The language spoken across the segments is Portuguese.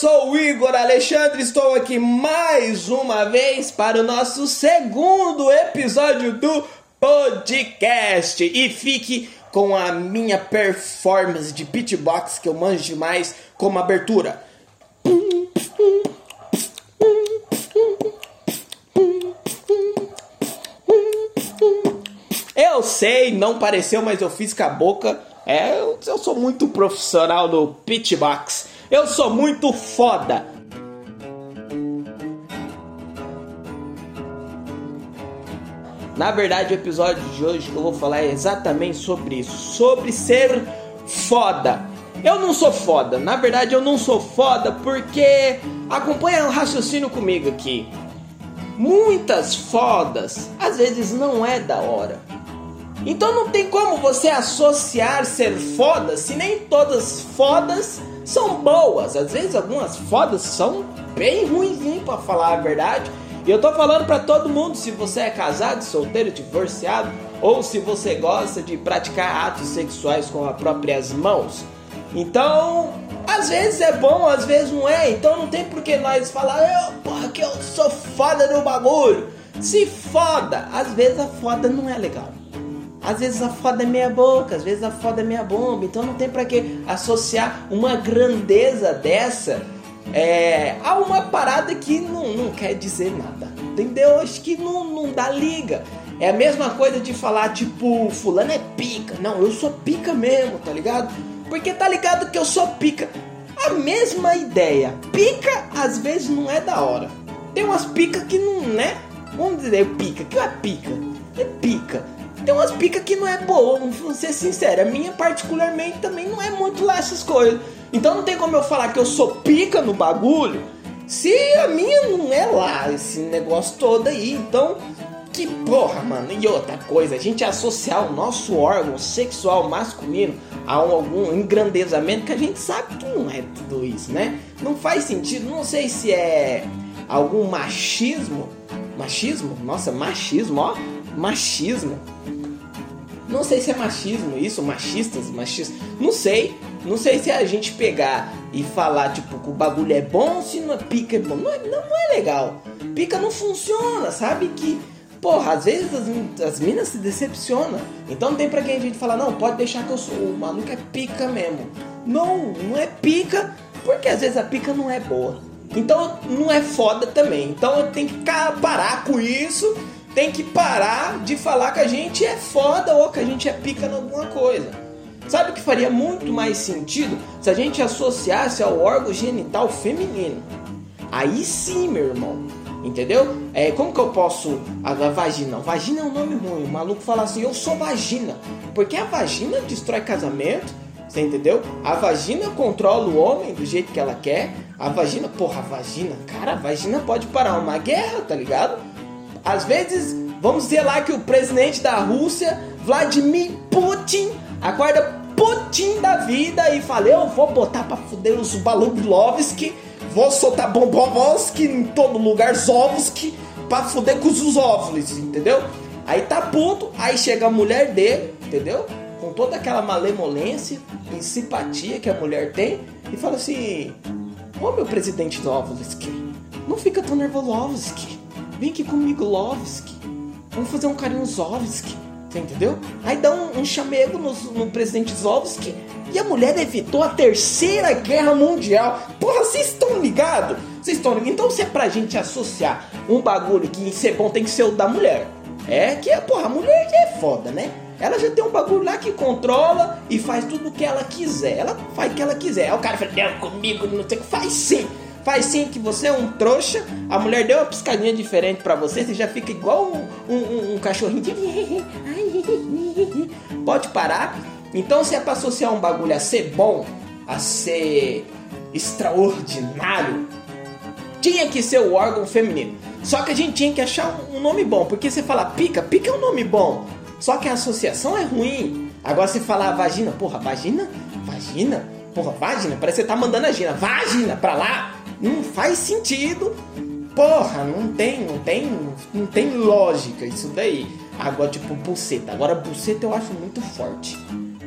sou o Igor Alexandre, estou aqui mais uma vez para o nosso segundo episódio do podcast. E fique com a minha performance de beatbox que eu manjo demais como abertura. Eu sei, não pareceu, mas eu fiz com a boca. É, eu, sou muito profissional no beatbox. Eu sou muito foda. Na verdade, o episódio de hoje que eu vou falar é exatamente sobre isso, sobre ser foda. Eu não sou foda, na verdade eu não sou foda porque acompanha o raciocínio comigo aqui. Muitas fodas às vezes não é da hora. Então não tem como você associar ser foda se nem todas fodas são boas. Às vezes algumas fodas são bem ruins, para falar a verdade. E eu tô falando para todo mundo, se você é casado, solteiro, divorciado, ou se você gosta de praticar atos sexuais com as próprias mãos. Então, às vezes é bom, às vezes não é. Então não tem por que nós falar, eu, porra, que eu sou foda no bagulho. Se foda, às vezes a foda não é legal. Às vezes a foda é meia boca, às vezes a foda é meia bomba. Então não tem para que associar uma grandeza dessa é, a uma parada que não, não quer dizer nada. Entendeu? Acho que não, não dá liga. É a mesma coisa de falar, tipo, fulano é pica. Não, eu sou pica mesmo, tá ligado? Porque tá ligado que eu sou pica. A mesma ideia. Pica às vezes não é da hora. Tem umas picas que não, né? Vamos dizer pica. que é pica? É pica. Tem umas picas que não é boa, vamos ser sincero. A minha, particularmente, também não é muito lá essas coisas. Então não tem como eu falar que eu sou pica no bagulho se a minha não é lá, esse negócio todo aí. Então, que porra, mano. E outra coisa, a gente associar o nosso órgão sexual masculino a algum engrandezamento que a gente sabe que não é tudo isso, né? Não faz sentido. Não sei se é algum machismo. Machismo? Nossa, machismo, ó. Machismo. Não sei se é machismo isso, machistas, machistas. Não sei. Não sei se a gente pegar e falar, tipo, que o bagulho é bom, se não é pica é bom. Não, não, não é legal. Pica não funciona, sabe? Que, porra, às vezes as, as minas se decepcionam. Então não tem pra quem a gente falar, não, pode deixar que eu sou. O maluco é pica mesmo. Não, não é pica, porque às vezes a pica não é boa. Então não é foda também. Então eu tenho que parar com isso. Tem que parar de falar que a gente é foda ou que a gente é pica em alguma coisa. Sabe o que faria muito mais sentido se a gente associasse ao órgão genital feminino? Aí sim, meu irmão. Entendeu? É, como que eu posso. A, a vagina. Vagina é um nome ruim. O maluco fala assim: eu sou vagina. Porque a vagina destrói casamento. Você entendeu? A vagina controla o homem do jeito que ela quer. A vagina, porra, a vagina, cara, a vagina pode parar uma guerra, tá ligado? Às vezes, vamos dizer lá que o presidente da Rússia, Vladimir Putin, acorda putinho da vida e falei, eu vou botar pra fuder os Balublovski, vou soltar Bombovski em todo lugar, Zovski, pra fuder com os óvulos, entendeu? Aí tá puto, aí chega a mulher dele, entendeu? Com toda aquela malemolência e simpatia que a mulher tem, e fala assim: Ô oh, meu presidente Zovski, não fica tão nervoso, Vem aqui comigo, Lovski. Vamos fazer um carinho Zovski. Você entendeu? Aí dá um, um chamego no, no presidente Zovski e a mulher evitou a terceira guerra mundial. Porra, vocês estão ligados? Vocês estão ligados? Então se é pra gente associar um bagulho que ser bom tem que ser o da mulher. É que, porra, a mulher é foda, né? Ela já tem um bagulho lá que controla e faz tudo o que ela quiser. Ela faz o que ela quiser. Aí o cara fala, não, comigo, não sei o que. Faz sim. Faz sim que você é um trouxa. A mulher deu uma piscadinha diferente para você, você já fica igual um, um, um cachorrinho. Pode parar. Então, se é pra associar um bagulho a ser bom, a ser extraordinário, tinha que ser o órgão feminino. Só que a gente tinha que achar um nome bom, porque você fala pica, pica é um nome bom. Só que a associação é ruim. Agora você fala vagina, porra, vagina? Vagina? Porra, vagina? Parece que você tá mandando a gina. Vagina pra lá? Não faz sentido. Porra, não tem, não tem, não tem lógica isso daí. Agora, tipo, buceta. Agora, buceta eu acho muito forte.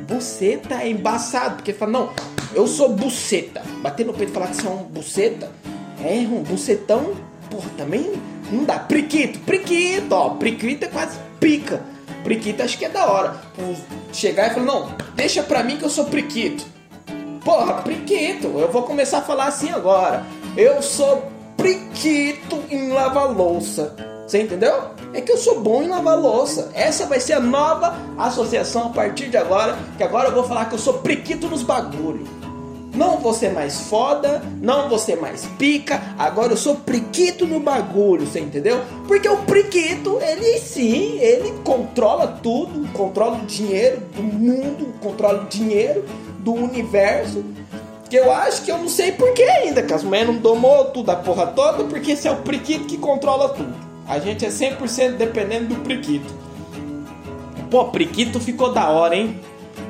buceta é embaçado, porque fala, não, eu sou buceta. Bater no peito e falar que você é um buceta, é um bucetão, porra, também não dá. Priquito, priquito, ó, priquito é quase pica. Priquito acho que é da hora. Chegar e falar, não, deixa pra mim que eu sou priquito. Porra, priquito, eu vou começar a falar assim agora. Eu sou priquito em lavar louça. Você entendeu? É que eu sou bom em lavar louça. Essa vai ser a nova associação a partir de agora. Que agora eu vou falar que eu sou priquito nos bagulho. Não vou ser mais foda, não vou ser mais pica, agora eu sou priquito no bagulho, você entendeu? Porque o priquito, ele sim, ele controla tudo, controla o dinheiro do mundo, controla o dinheiro do universo. Que eu acho que eu não sei porquê ainda, que as mulheres não domou tudo a porra toda, porque esse é o priquito que controla tudo. A gente é 100% dependendo do priquito. Pô, priquito ficou da hora, hein?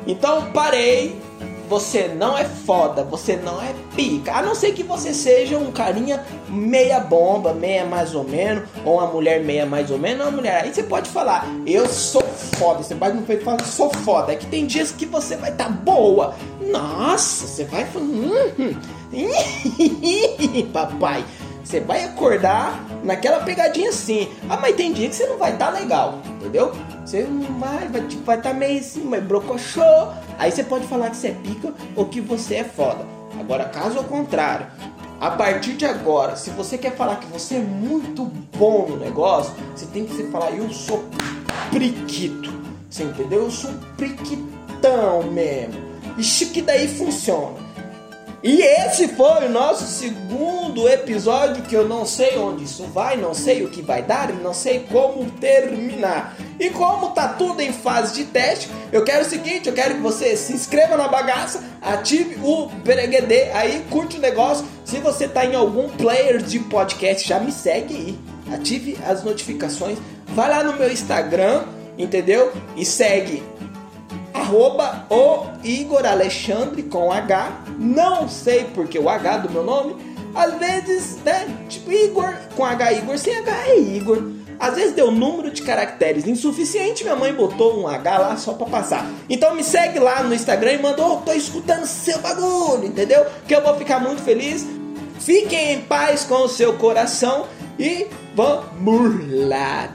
Então parei você não é foda, você não é pica. A não ser que você seja um carinha meia bomba, meia mais ou menos, ou uma mulher meia mais ou menos, uma mulher. Aí você pode falar, eu sou foda. Você peito e fala, sou foda. É que tem dias que você vai estar tá boa. Nossa, você vai hum, hum. papai. Você vai acordar naquela pegadinha assim. Ah, mas tem dia que você não vai estar tá legal, entendeu? Você não vai, vai tipo, vai estar tá meio assim, mas brocochô. Aí você pode falar que você é pica ou que você é foda. Agora, caso ao contrário, a partir de agora, se você quer falar que você é muito bom no negócio, você tem que falar, eu sou priquito. Você entendeu? Eu sou priquitão mesmo. Ixi, que daí funciona. E esse foi o nosso segundo episódio que eu não sei onde isso vai, não sei o que vai dar não sei como terminar. E como tá tudo em fase de teste, eu quero o seguinte, eu quero que você se inscreva na bagaça, ative o Bereguedê aí, curte o negócio. Se você tá em algum player de podcast, já me segue aí. Ative as notificações. Vai lá no meu Instagram, entendeu? E segue arroba o Igor Alexandre com H. Não sei porque o H do meu nome. Às vezes, né? Tipo, Igor com H, Igor sem H é Igor. Às vezes deu número de caracteres insuficiente, minha mãe botou um H lá só pra passar. Então me segue lá no Instagram e mandou, oh, tô escutando seu bagulho, entendeu? Que eu vou ficar muito feliz. Fiquem em paz com o seu coração e vamos lá.